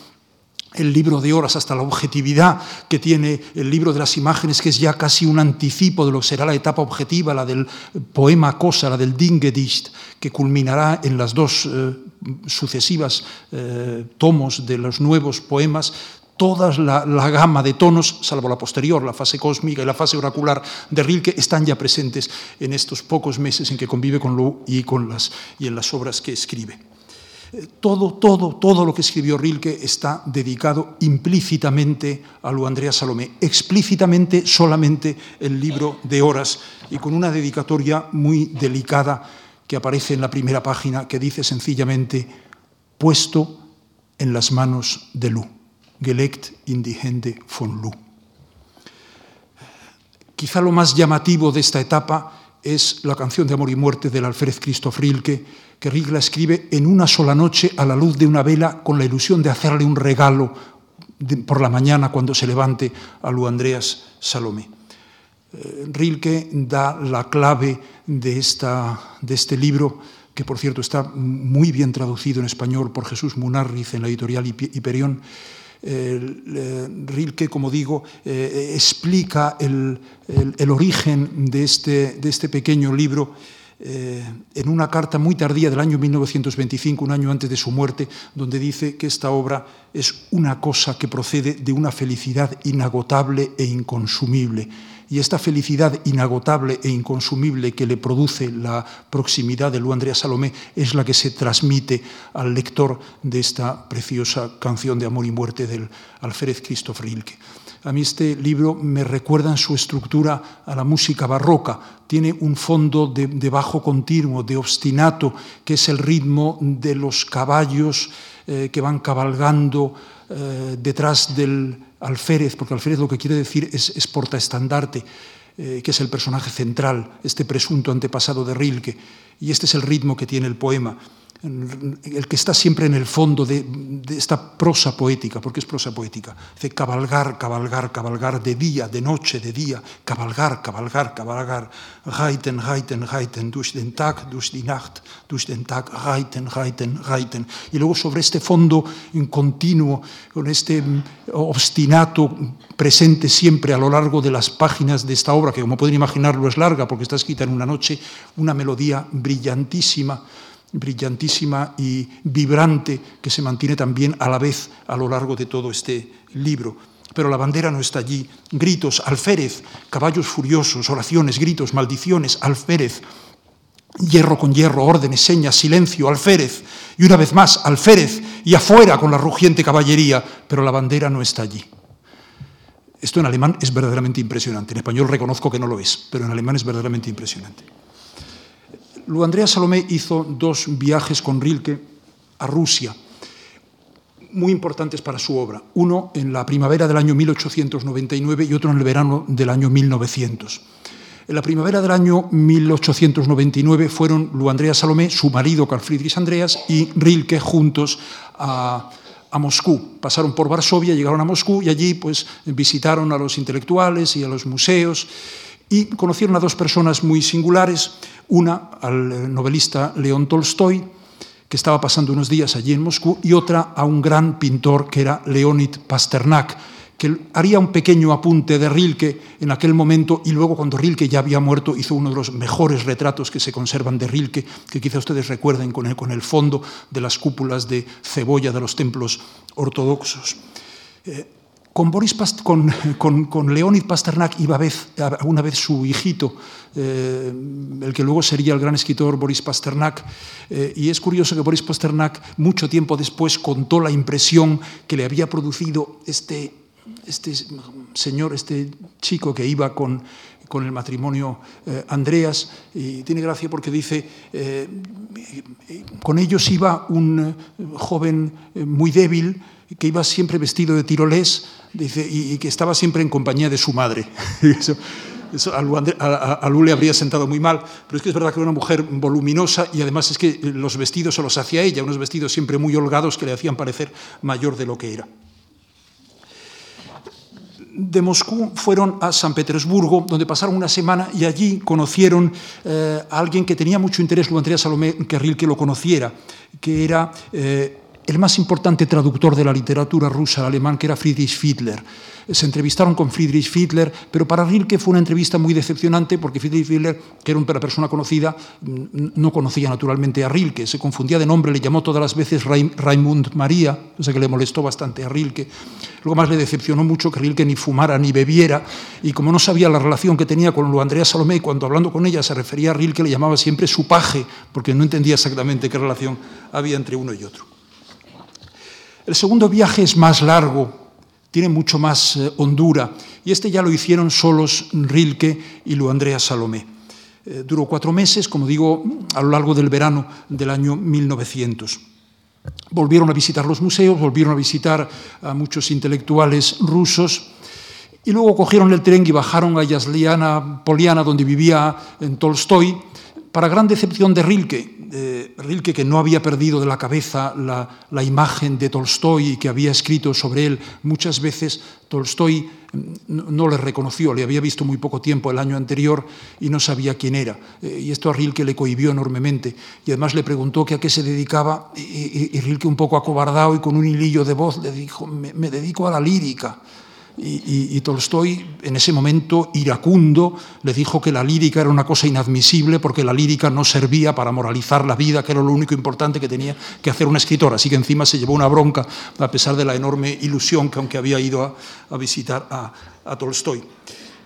el libro de horas hasta la objetividad que tiene el libro de las imágenes, que es ya casi un anticipo de lo que será la etapa objetiva, la del poema cosa, la del Dingedicht, que culminará en las dos eh, sucesivas eh, tomos de los nuevos poemas, toda la, gama de tonos, salvo la posterior, la fase cósmica y la fase oracular de Rilke, están ya presentes en estos pocos meses en que convive con Lu y, con las, y en las obras que escribe. Todo, todo, todo lo que escribió Rilke está dedicado implícitamente a Lu Andrea Salomé, explícitamente solamente el libro de horas y con una dedicatoria muy delicada que aparece en la primera página que dice sencillamente puesto en las manos de Lu, gelegt in die Hände von Lu. Quizá lo más llamativo de esta etapa es la canción de amor y muerte del alférez Christoph Rilke, que Rilke la escribe en una sola noche a la luz de una vela con la ilusión de hacerle un regalo por la mañana cuando se levante a Lu Andreas Salomé. Eh, Rilke da la clave de, esta, de este libro, que por cierto está muy bien traducido en español por Jesús Munarriz en la editorial Hiperión, Rilke, como digo, eh, explica el, origen de este, este pequeño libro eh, en una carta muy tardía del año 1925, un año antes de su muerte, donde dice que esta obra es una cosa que procede de una felicidad inagotable e inconsumible. Y esta felicidad inagotable e inconsumible que le produce la proximidad de Lu Andrea Salomé es la que se transmite al lector de esta preciosa canción de amor y muerte del alférez Christoph Rilke. A mí este libro me recuerda en su estructura a la música barroca. Tiene un fondo de, bajo continuo, de obstinato, que es el ritmo de los caballos eh, que van cabalgando eh, detrás del alférez, porque alférez lo que quiere decir es, es portaestandarte, eh, que es el personaje central, este presunto antepasado de Rilke. Y este es el ritmo que tiene el poema el que está siempre en el fondo de, esta prosa poética, porque es prosa poética. Dice cabalgar, cabalgar, cabalgar, de día, de noche, de día, cabalgar, cabalgar, cabalgar, reiten, reiten, reiten, durch den Tag, durch die Nacht, durch den Tag, reiten, reiten, reiten. Y luego sobre este fondo en continuo, con este mm, obstinato presente siempre a lo largo de las páginas de esta obra, que como pueden imaginarlo es larga porque está escrita en una noche, una melodía brillantísima brillantísima y vibrante que se mantiene también a la vez a lo largo de todo este libro. Pero la bandera no está allí. Gritos, alférez, caballos furiosos, oraciones, gritos, maldiciones, alférez, hierro con hierro, órdenes, señas, silencio, alférez, y una vez más, alférez, y afuera con la rugiente caballería, pero la bandera no está allí. Esto en alemán es verdaderamente impresionante. En español reconozco que no lo es, pero en alemán es verdaderamente impresionante. Lu Andrea Salomé hizo dos viajes con Rilke a Rusia, muy importantes para su obra. Uno en la primavera del año 1899 y otro en el verano del año 1900. En la primavera del año 1899 fueron Lu Andrea Salomé, su marido Carl Friedrich Andreas y Rilke juntos a, a, Moscú. Pasaron por Varsovia, llegaron a Moscú y allí pues, visitaron a los intelectuales y a los museos y conocieron a dos personas muy singulares, una al novelista León Tolstoy, que estaba pasando unos días allí en Moscú, y otra a un gran pintor que era Leonid Pasternak, que haría un pequeño apunte de Rilke en aquel momento y luego cuando Rilke ya había muerto hizo uno de los mejores retratos que se conservan de Rilke, que quizá ustedes recuerden con el, con el fondo de las cúpulas de cebolla de los templos ortodoxos. Eh, con, Boris con, con, Leonid Pasternak iba vez, una vez su hijito, eh, el que luego sería el gran escritor Boris Pasternak. Eh, y es curioso que Boris Pasternak, mucho tiempo después, contó la impresión que le había producido este, este señor, este chico que iba con, con el matrimonio eh, Andreas. Y tiene gracia porque dice, con ellos iba un joven muy débil, que iba siempre vestido de tirolés dice, y, que estaba siempre en compañía de su madre. eso, a, Lu, le habría sentado muy mal, pero es que es verdad que era una mujer voluminosa y además es que los vestidos se los hacía ella, unos vestidos siempre muy holgados que le hacían parecer mayor de lo que era. De Moscú fueron a San Petersburgo, donde pasaron una semana y allí conocieron eh, a alguien que tenía mucho interés, Lu Andrea Salomé, que Rilke lo conociera, que era eh, el más importante traductor de la literatura rusa al alemán, que era Friedrich Fiedler. Se entrevistaron con Friedrich Fiedler, pero para Rilke fue una entrevista muy decepcionante porque Friedrich Fiedler, que era una persona conocida, no conocía naturalmente a Rilke, se confundía de nombre, le llamó todas las veces Raimund María, o sea que le molestó bastante a Rilke. Luego más le decepcionó mucho que Rilke ni fumara ni bebiera, y como no sabía la relación que tenía con lo Andrea Salomé, cuando hablando con ella se refería a Rilke, le llamaba siempre su paje, porque no entendía exactamente qué relación había entre uno y otro. El segundo viaje es más largo, tiene mucho más eh, hondura, y este ya lo hicieron solos Rilke y Lu Andrea Salomé. Eh, duró cuatro meses, como digo, a lo largo del verano del año 1900. Volvieron a visitar los museos, volvieron a visitar a muchos intelectuales rusos, y luego cogieron el tren y bajaron a Yasliana Poliana, donde vivía en Tolstoy, para gran decepción de Rilke, Rilke, que no había perdido de la cabeza la, imagen de Tolstoy y que había escrito sobre él muchas veces, Tolstoy no, le reconoció, le había visto muy poco tiempo el año anterior y no sabía quién era. Eh, y esto a Rilke le cohibió enormemente. Y además le preguntó que a qué se dedicaba y, Rilke un poco acobardado y con un hilillo de voz le dijo, me dedico a la lírica. Y, Tolstoy, en ese momento iracundo, le dijo que la lírica era una cosa inadmisible porque la lírica no servía para moralizar la vida, que era lo único importante que tenía que hacer un escritor. Así que encima se llevó una bronca, a pesar de la enorme ilusión que aunque había ido a, visitar a, Tolstoy.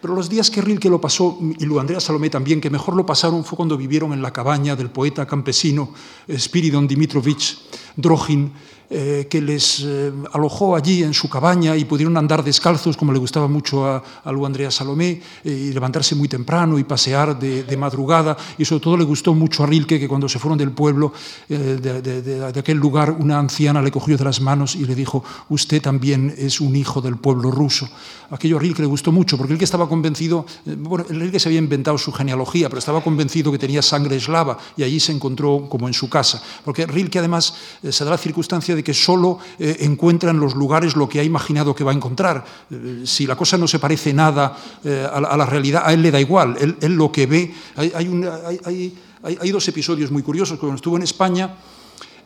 Pero los días que Rilke lo pasó, y Lu Andrea Salomé también, que mejor lo pasaron fue cuando vivieron en la cabaña del poeta campesino Spiridon Dimitrovich Drojin, eh, que les eh, alojó allí en su cabaña y pudieron andar descalzos, como le gustaba mucho a, a Andrea Salomé, eh, y levantarse muy temprano y pasear de, madrugada. Y sobre todo le gustó mucho a Rilke que cuando se fueron del pueblo, de, de, de, aquel lugar, una anciana le cogió de las manos y le dijo, usted también es un hijo del pueblo ruso. Aquello a Rilke le gustó mucho, porque Rilke estaba convencido, bueno, Rilke se había inventado su genealogía, pero estaba convencido que tenía sangre eslava y allí se encontró como en su casa. Porque Rilke además se da la circunstancia de que solo eh, encuentra en los lugares lo que ha imaginado que va a encontrar. Eh, si la cosa no se parece nada eh, a, la, realidad, a él le da igual. Él, lo que ve. Hay, hay, dos episodios muy curiosos. Cuando estuvo en España,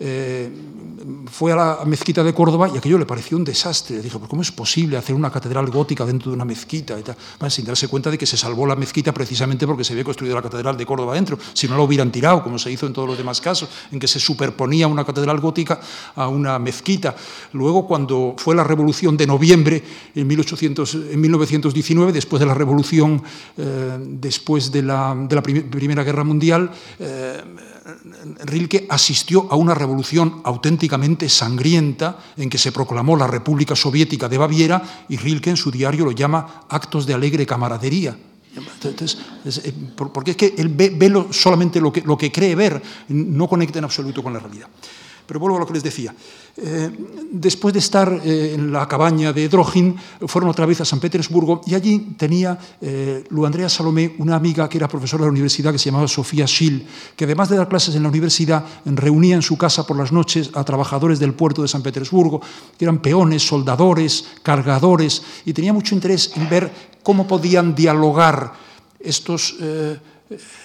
eh, fue a la mezquita de Córdoba y aquello le pareció un desastre. Dijo, ¿cómo es posible hacer una catedral gótica dentro de una mezquita? Y sin darse cuenta de que se salvó la mezquita precisamente porque se había construido la catedral de Córdoba dentro. Si no la hubieran tirado, como se hizo en todos los demás casos, en que se superponía una catedral gótica a una mezquita. Luego, cuando fue la revolución de noviembre en, 1800, en 1919, después de la revolución, eh, después de la, Primera Guerra Mundial, eh, Rilke asistió a una revolución auténticamente sangrienta en que se proclamó la República Soviética de Baviera y Rilke en su diario lo llama actos de alegre camaradería. Eh, porque es que él ve, solamente lo que, lo que cree ver, no conecta en absoluto con la realidad. Pero vuelvo a lo que les decía. Eh, después de estar eh, en la cabaña de Drojin, fueron otra vez a San Petersburgo y allí tenía eh, Lu Andrea Salomé una amiga que era profesora de la universidad que se llamaba Sofía Schill, que además de dar clases en la universidad, reunía en su casa por las noches a trabajadores del puerto de San Petersburgo, que eran peones, soldadores, cargadores, y tenía mucho interés en ver cómo podían dialogar estos, eh,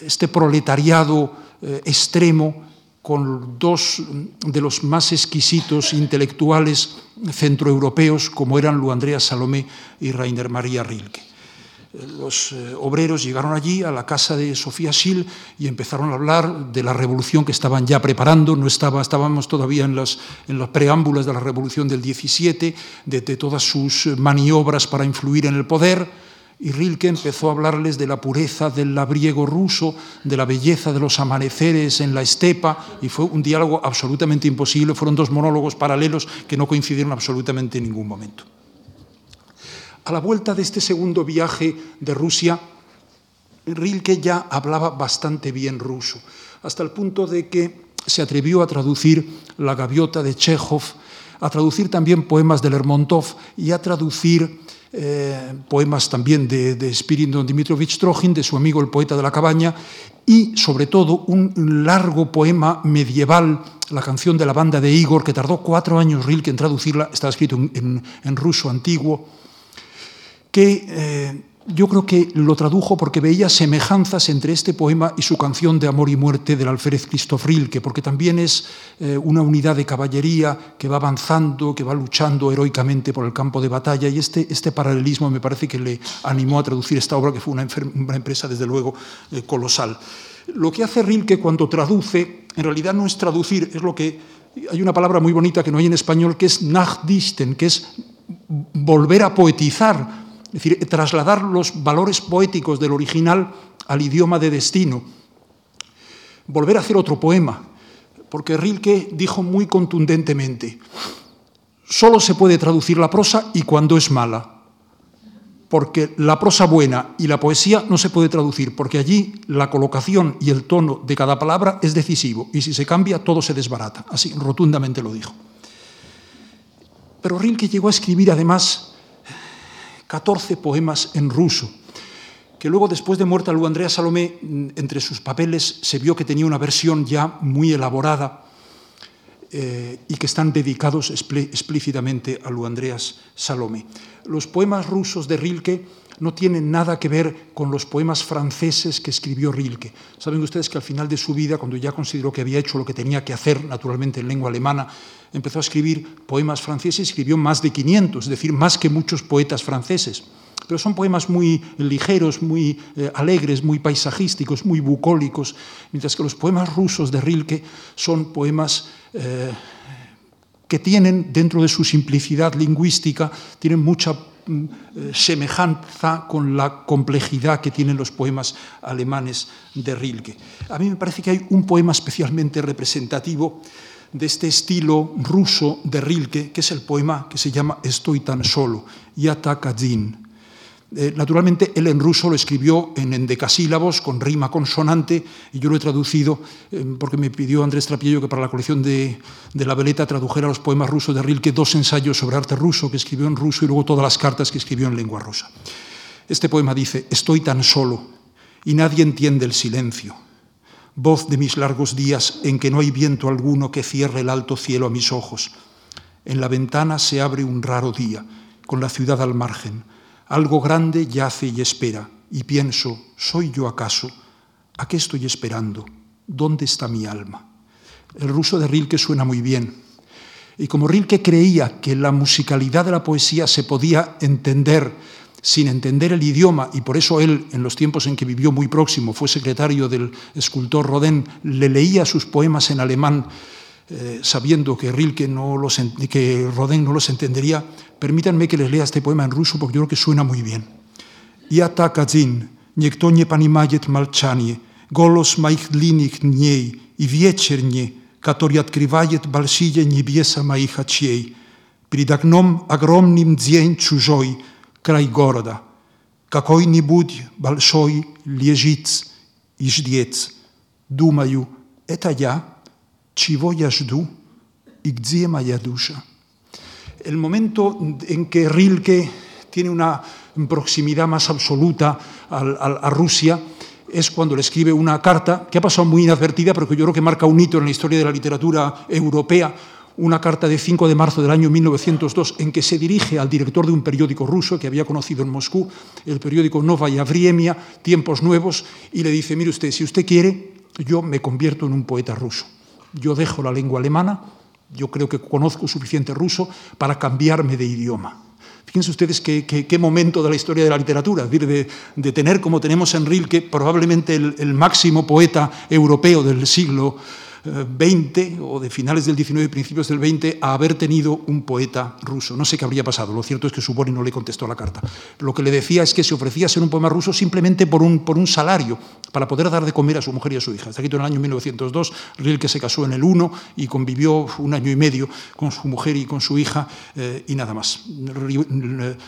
este proletariado extremo con dos de los más exquisitos intelectuales centroeuropeos como eran Lu Andrea Salomé y Rainer María Rilke. Los eh, obreros llegaron allí a la casa de Sofía Schill y empezaron a hablar de la revolución que estaban ya preparando. No estaba, estábamos todavía en las, en las preámbulas de la revolución del 17, de, de todas sus maniobras para influir en el poder y Rilke empezó a hablarles de la pureza del labriego ruso, de la belleza de los amaneceres en la estepa, y fue un diálogo absolutamente imposible. Fueron dos monólogos paralelos que no coincidieron absolutamente en ningún momento. A la vuelta de este segundo viaje de Rusia, Rilke ya hablaba bastante bien ruso, hasta el punto de que se atrevió a traducir La gaviota de Chekhov, a traducir también poemas de Lermontov y a traducir eh, poemas también de, de Spiridon Dimitrovich Trojin, de su amigo el poeta de la cabaña, y sobre todo un largo poema medieval, la canción de la banda de Igor, que tardó cuatro años Rilke en traducirla, está escrito en, ruso antiguo, que eh, yo creo que lo tradujo porque veía semejanzas entre este poema y su canción de amor y muerte del alférez Christoph Rilke, porque también es eh, una unidad de caballería que va avanzando, que va luchando heroicamente por el campo de batalla, y este, este paralelismo me parece que le animó a traducir esta obra, que fue una, una empresa, desde luego, eh, colosal. Lo que hace Rilke cuando traduce, en realidad no es traducir, es lo que... Hay una palabra muy bonita que no hay en español, que es nachdichten, que es volver a poetizar es decir, trasladar los valores poéticos del original al idioma de destino. Volver a hacer otro poema, porque Rilke dijo muy contundentemente, solo se puede traducir la prosa y cuando es mala, porque la prosa buena y la poesía no se puede traducir, porque allí la colocación y el tono de cada palabra es decisivo, y si se cambia todo se desbarata. Así rotundamente lo dijo. Pero Rilke llegó a escribir además 14 poemas en ruso, que luego, después de muerta Lu Andrea Salomé, entre sus papeles se vio que tenía una versión ya muy elaborada eh, y que están dedicados explícitamente a Lu Andreas Salomé. Los poemas rusos de Rilke no tienen nada que ver con los poemas franceses que escribió Rilke. Saben ustedes que al final de su vida, cuando ya consideró que había hecho lo que tenía que hacer, naturalmente en lengua alemana, empezó a escribir poemas franceses, escribió más de 500, es decir, más que muchos poetas franceses. Pero son poemas muy ligeros, muy eh, alegres, muy paisajísticos, muy bucólicos, mientras que los poemas rusos de Rilke son poemas eh, que tienen, dentro de su simplicidad lingüística, tienen mucha semejanza con la complejidad que tienen los poemas alemanes de Rilke. A mí me parece que hay un poema especialmente representativo de este estilo ruso de Rilke, que es el poema que se llama Estoy tan solo, Yata Kadzin. Eh, naturalmente, él en ruso lo escribió en endecasílabos, con rima consonante, y yo lo he traducido eh, porque me pidió Andrés Trapillo que para la colección de, de, La Veleta tradujera los poemas rusos de Rilke, dos ensayos sobre arte ruso que escribió en ruso y luego todas las cartas que escribió en lengua rusa. Este poema dice, estoy tan solo y nadie entiende el silencio, voz de mis largos días en que no hay viento alguno que cierre el alto cielo a mis ojos. En la ventana se abre un raro día, con la ciudad al margen, algo grande yace y espera, y pienso, ¿soy yo acaso? ¿A qué estoy esperando? ¿Dónde está mi alma? El ruso de Rilke suena muy bien. Y como Rilke creía que la musicalidad de la poesía se podía entender sin entender el idioma, y por eso él, en los tiempos en que vivió muy próximo, fue secretario del escultor Rodin, le leía sus poemas en alemán eh, sabiendo que Rilke no los, que Rodin no los entendería, permítanme que les lea este poema en ruso porque yo creo que suena muy bien. Ja tak один, ніхто не понимает молчание, голос моих длинных дней и вечерне, который открывает большие небеса моих очей. Перед окном огромным день чужой, край города. Какой-нибудь большой лежит и ждет. Думаю, это я. Chivoya жду y Maya Dusha. El momento en que Rilke tiene una proximidad más absoluta a, Rusia es cuando le escribe una carta que ha pasado muy inadvertida, pero que yo creo que marca un hito en la historia de la literatura europea, una carta de 5 de marzo del año 1902 en que se dirige al director de un periódico ruso que había conocido en Moscú, el periódico Novaya Vriemia, Tiempos Nuevos, y le dice, mire usted, si usted quiere, yo me convierto en un poeta ruso. Yo dejo la lengua alemana, yo creo que conozco suficiente ruso para cambiarme de idioma. Fíjense ustedes qué, momento de la historia de la literatura, de, de tener como tenemos en Rilke probablemente el, el máximo poeta europeo del siglo 20 o de finales del 19 y principios del 20 a haber tenido un poeta ruso. No sé qué habría pasado, lo cierto es que Subori no le contestó la carta. Lo que le decía es que se ofrecía ser un poema ruso simplemente por un, por un salario, para poder dar de comer a su mujer y a su hija. Está escrito en el año 1902, Rilke se casó en el 1 y convivió un año y medio con su mujer y con su hija eh, y nada más.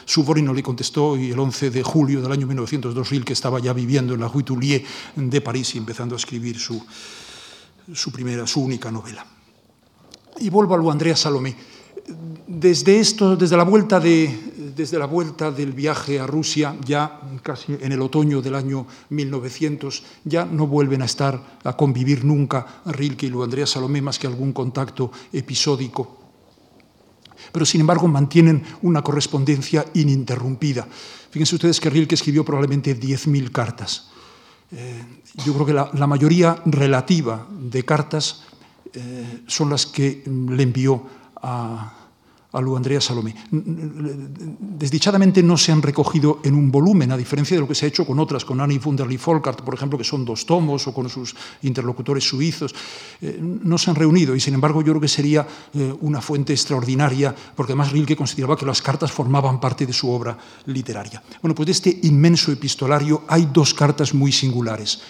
Subori no le contestó y el 11 de julio del año 1902 Rilke estaba ya viviendo en la Rue Toulier de París y empezando a escribir su, su primera, su única novela. Y vuelvo a lo Andrea Salomé. Desde, esto, desde, la vuelta de, desde la vuelta del viaje a Rusia, ya casi en el otoño del año 1900, ya no vuelven a estar, a convivir nunca Rilke y lo Andrea Salomé, más que algún contacto episódico. Pero sin embargo mantienen una correspondencia ininterrumpida. Fíjense ustedes que Rilke escribió probablemente 10.000 cartas. Eh, yo creo que la, mayoría relativa de cartas eh, son las que le envió a, a Lu Andrea Salomé. Desdichadamente no se han recogido en un volumen, a diferencia de lo que se ha hecho con otras, con Annie Wunderlich Volkart, por ejemplo, que son dos tomos, o con sus interlocutores suizos. Eh, no se han reunido y, sin embargo, yo creo que sería eh, una fuente extraordinaria, porque además Rilke consideraba que las cartas formaban parte de su obra literaria. Bueno, pues de este inmenso epistolario hay dos cartas muy singulares.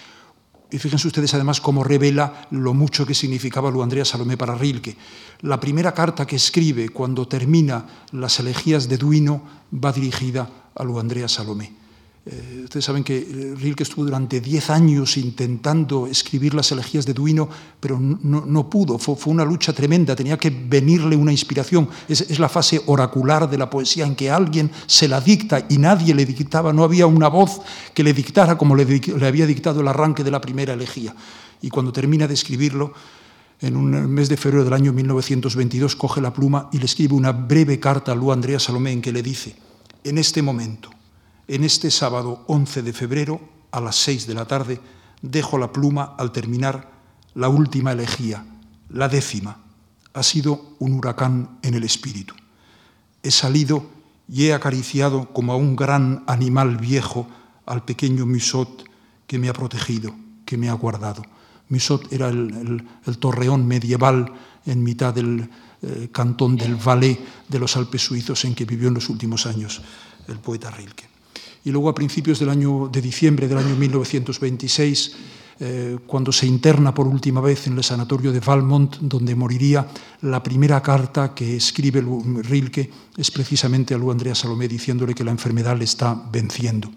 Y fíjense ustedes además cómo revela lo mucho que significaba Lu Andrea Salomé para Rilke. La primera carta que escribe cuando termina las elegías de Duino va dirigida a Lu Andrea Salomé. Eh, ustedes saben que eh, Rilke estuvo durante 10 años intentando escribir las elegías de Duino, pero no, pudo. Fue, una lucha tremenda, tenía que venirle una inspiración. Es, la fase oracular de la poesía en que alguien se la dicta y nadie le dictaba, no había una voz que le dictara como le, había dictado el arranque de la primera elegía. Y cuando termina de escribirlo, en un mes de febrero del año 1922, coge la pluma y le escribe una breve carta a Lu Andrea Salomé en que le dice, en este momento, en este sábado 11 de febrero, a las 6 de la tarde, dejo la pluma al terminar la última elegía, la décima. Ha sido un huracán en el espíritu. He salido y he acariciado como a un gran animal viejo al pequeño Musot que me ha protegido, que me ha guardado. Musot era el, torreón medieval en mitad del eh, cantón del Valais de los Alpes suizos en que vivió en los últimos años el poeta Rilke. Y luego a principios del año de diciembre del año 1926, eh, cuando se interna por última vez en el sanatorio de Valmont, donde moriría, la primera carta que escribe Rilke es precisamente a Lu Andrea Salomé diciéndole que la enfermedad le está venciendo.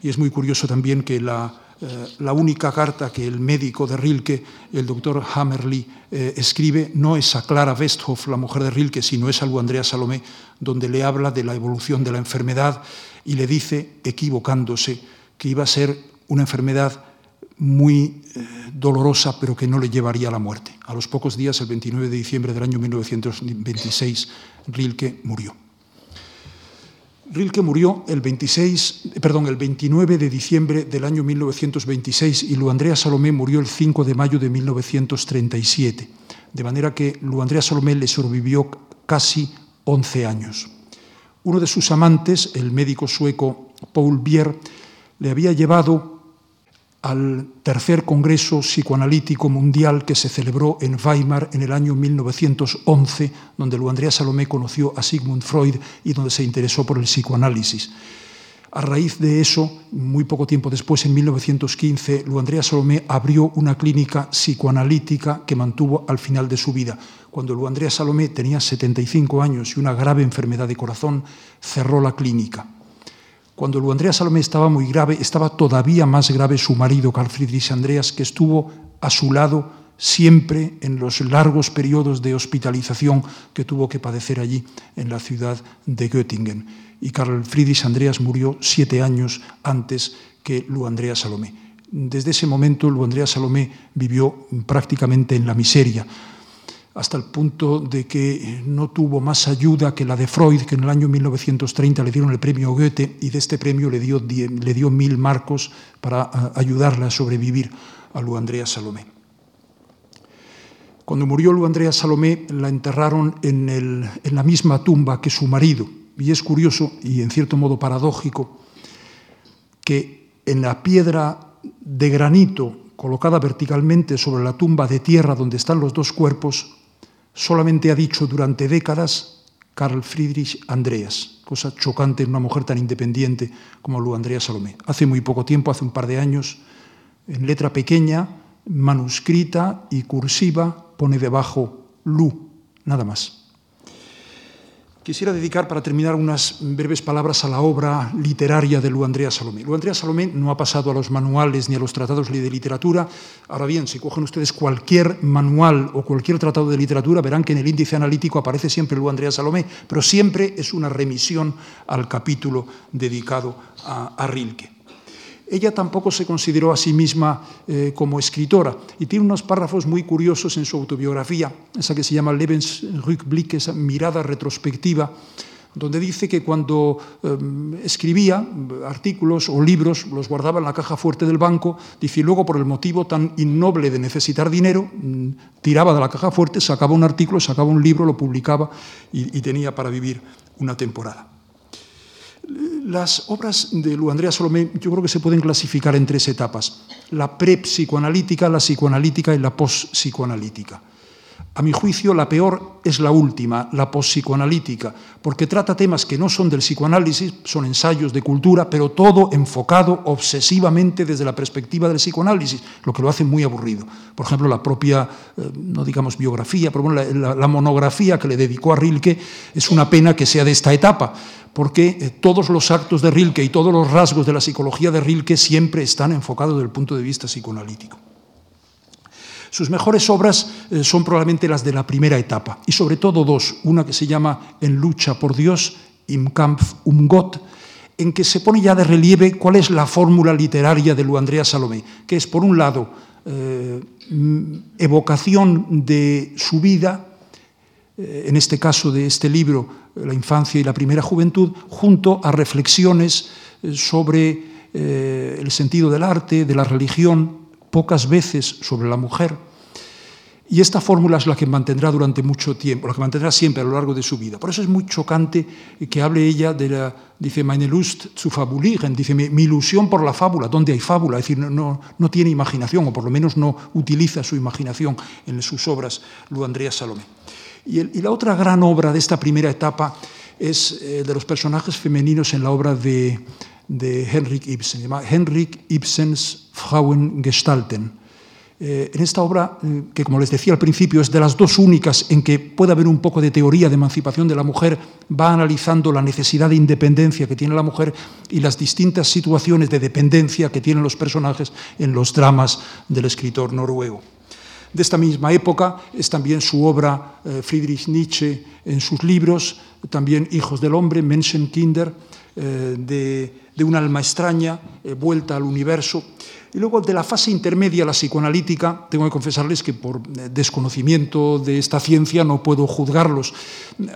Y es muy curioso también que la, eh, la única carta que el médico de Rilke, el doctor Hammerly, eh, escribe no es a Clara Westhoff, la mujer de Rilke, sino es a Lu Andrea Salomé, donde le habla de la evolución de la enfermedad y le dice, equivocándose, que iba a ser una enfermedad muy eh, dolorosa, pero que no le llevaría a la muerte. A los pocos días, el 29 de diciembre del año 1926, Rilke murió. Rilke murió el, 26, perdón, el 29 de diciembre del año 1926 y Lu Salomé murió el 5 de mayo de 1937, de manera que Lu Salomé le sobrevivió casi 11 años. Uno de sus amantes, el médico sueco Paul Bier, le había llevado al tercer Congreso Psicoanalítico Mundial que se celebró en Weimar en el año 1911, donde Lu Andrea Salomé conoció a Sigmund Freud y donde se interesó por el psicoanálisis. A raíz de eso, muy poco tiempo después, en 1915, Lu Andrea Salomé abrió una clínica psicoanalítica que mantuvo al final de su vida. Cuando Lu Andrea Salomé tenía 75 años y una grave enfermedad de corazón, cerró la clínica. Cuando Lu Andrea Salomé estaba muy grave, estaba todavía más grave su marido, Carl Friedrich Andreas, que estuvo a su lado siempre en los largos periodos de hospitalización que tuvo que padecer allí en la ciudad de Göttingen. Y Carl Friedrich Andreas murió siete años antes que Lu Andrea Salomé. Desde ese momento, Lu Andrea Salomé vivió prácticamente en la miseria hasta el punto de que no tuvo más ayuda que la de Freud, que en el año 1930 le dieron el premio Goethe y de este premio le dio, le dio mil marcos para ayudarla a sobrevivir a Lu Andrea Salomé. Cuando murió Lu Andrea Salomé, la enterraron en, en la misma tumba que su marido. Y es curioso y en cierto modo paradójico que en la piedra de granito colocada verticalmente sobre la tumba de tierra donde están los dos cuerpos, solamente ha dicho durante décadas Carl Friedrich Andreas, cosa chocante en una mujer tan independiente como Lu Andrea Salomé. Hace muy poco tiempo, hace un par de años, en letra pequeña, manuscrita y cursiva, pone debajo Lu, nada más. Quisiera dedicar, para terminar, unas breves palabras a la obra literaria de Lu Andrea Salomé. Lu Andrea Salomé no ha pasado a los manuales ni a los tratados de literatura. Ahora bien, si cogen ustedes cualquier manual o cualquier tratado de literatura, verán que en el índice analítico aparece siempre Lu Andrea Salomé, pero siempre es una remisión al capítulo dedicado a, a Rilke. Ella tampoco se consideró a sí misma eh, como escritora y tiene unos párrafos muy curiosos en su autobiografía, esa que se llama Lebensrückblick, esa mirada retrospectiva, donde dice que cuando em, escribía artículos o libros los guardaba en la caja fuerte del banco, dice, y luego por el motivo tan innoble de necesitar dinero, mm, tiraba de la caja fuerte, sacaba un artículo, sacaba un libro, lo publicaba y tenía para vivir una temporada. Las obras de Lu Andrea Salomé yo creo que se pueden clasificar en tres etapas, la pre-psicoanalítica, la psicoanalítica y la post-psicoanalítica. A mi juicio, la peor es la última, la pospsicoanalítica, porque trata temas que no son del psicoanálisis, son ensayos de cultura, pero todo enfocado obsesivamente desde la perspectiva del psicoanálisis, lo que lo hace muy aburrido. Por ejemplo, la propia, eh, no digamos biografía, pero la, monografía que le dedicó a Rilke es una pena que sea de esta etapa, porque eh, todos los actos de Rilke y todos los rasgos de la psicología de Rilke siempre están enfocados desde el punto de vista psicoanalítico. Sus mejores obras eh, son probablemente las de la primera etapa, y sobre todo dos, una que se llama En lucha por Dios, Im Kampf um Gott, en que se pone ya de relieve cuál es la fórmula literaria de Lu Andrea Salomé, que es, por un lado, eh, evocación de su vida, en este caso de este libro, La infancia y la primera juventud, junto a reflexiones sobre el sentido del arte, de la religión, pocas veces sobre la mujer. Y esta fórmula es la que mantendrá durante mucho tiempo, la que mantendrá siempre a lo largo de su vida. Por eso es muy chocante que hable ella de la, dice, meine Lust zu fabulieren, dice, mi, ilusión por la fábula, ¿dónde hay fábula? Es decir, no, no, tiene imaginación, o por lo menos no utiliza su imaginación en sus obras, Lu Andrea Salomé. Y, la otra gran obra de esta primera etapa es eh, de los personajes femeninos en la obra de, Henrik Ibsen, se llama Henrik Ibsens Frauengestalten. Eh, en esta obra, eh, que como les decía al principio, es de las dos únicas en que puede haber un poco de teoría de emancipación de la mujer, va analizando la necesidad de independencia que tiene la mujer y las distintas situaciones de dependencia que tienen los personajes en los dramas del escritor noruego. De esta misma época es también su obra eh, Friedrich Nietzsche en sus libros, también Hijos del Hombre, Menschenkinder, de, de un alma extraña, vuelta al universo. Y luego de la fase intermedia, la psicoanalítica, tengo que confesarles que por eh, desconocimiento de esta ciencia no puedo juzgarlos,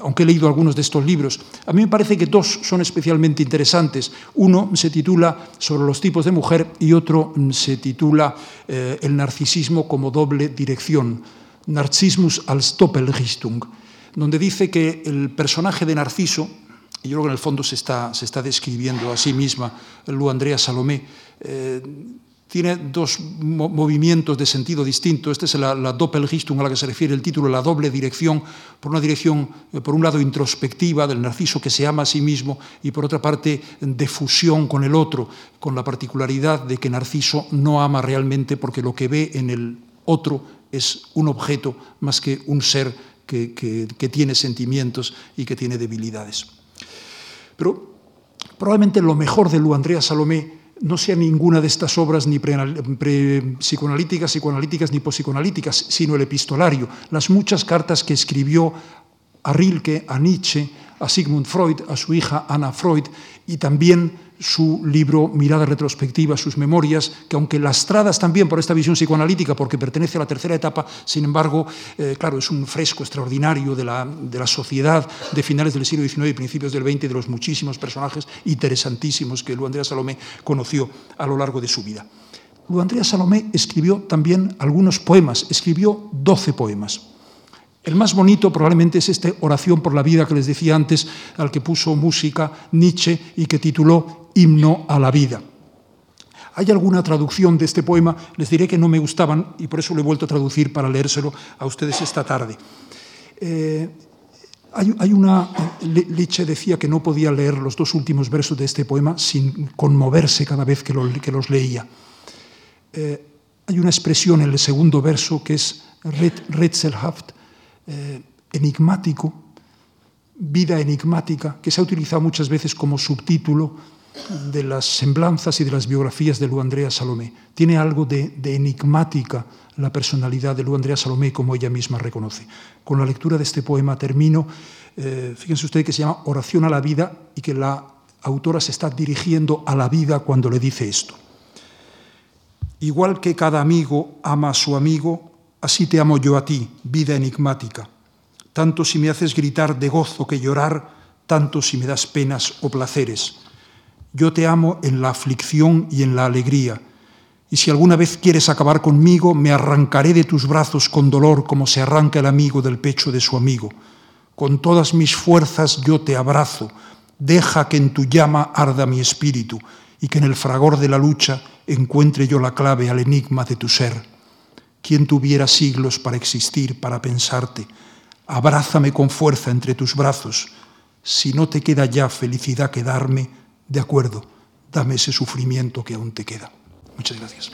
aunque he leído algunos de estos libros. A mí me parece que dos son especialmente interesantes. Uno se titula Sobre los tipos de mujer y otro se titula eh, El narcisismo como doble dirección, Narcismus als Doppelrichtung, donde dice que el personaje de Narciso, y yo creo que en el fondo se está, describiendo a sí misma Lu Andrea Salomé, eh, tiene dos movimientos de sentido distinto. Esta es la, la Doppelrichtung a la que se refiere el título, la doble dirección, por una dirección, eh, por un lado, introspectiva del narciso que se ama a sí mismo y por otra parte, de fusión con el otro, con la particularidad de que Narciso no ama realmente porque lo que ve en el otro es un objeto más que un ser que tiene sentimientos y que tiene debilidades. Pero probablemente lo mejor de Lu Andrea Salomé no sea ninguna de estas obras ni psicoanalíticas, psicoanalíticas ni pospsicoanalíticas, sino el epistolario, las muchas cartas que escribió a Rilke, a Nietzsche, a Sigmund Freud, a su hija Anna Freud y también su libro Mirada retrospectiva, sus memorias, que aunque lastradas también por esta visión psicoanalítica, porque pertenece a la tercera etapa, sin embargo, eh, claro, es un fresco extraordinario de la, de la, sociedad de finales del siglo XIX y principios del XX, de los muchísimos personajes interesantísimos que Lu Andrea Salomé conoció a lo largo de su vida. Lu Andrea Salomé escribió también algunos poemas, escribió 12 poemas. El más bonito probablemente es esta oración por la vida que les decía antes, al que puso música Nietzsche y que tituló Himno a la vida. ¿Hay alguna traducción de este poema? Les diré que no me gustaban y por eso lo he vuelto a traducir para leérselo a ustedes esta tarde. Eh, hay, una. Nietzsche decía que no podía leer los dos últimos versos de este poema sin conmoverse cada vez que, los leía. Eh, hay una expresión en el segundo verso que es Rätselhaft, eh, enigmático, vida enigmática, que se ha utilizado muchas veces como subtítulo de las semblanzas y de las biografías de Lu Andrea Salomé. Tiene algo de, enigmática la personalidad de Lu Andrea Salomé, como ella misma reconoce. Con la lectura de este poema termino. Eh, fíjense ustedes que se llama Oración a la vida y que la autora se está dirigiendo a la vida cuando le dice esto. Igual que cada amigo ama a su amigo, Así te amo yo a ti, vida enigmática. Tanto si me haces gritar de gozo que llorar, tanto si me das penas o placeres. Yo te amo en la aflicción y en la alegría. Y si alguna vez quieres acabar conmigo, me arrancaré de tus brazos con dolor como se arranca el amigo del pecho de su amigo. Con todas mis fuerzas yo te abrazo. Deja que en tu llama arda mi espíritu y que en el fragor de la lucha encuentre yo la clave al enigma de tu ser. ¿Quién tuviera siglos para existir, para pensarte? Abrázame con fuerza entre tus brazos. Si no te queda ya felicidad que darme, de acuerdo, dame ese sufrimiento que aún te queda. Muchas gracias.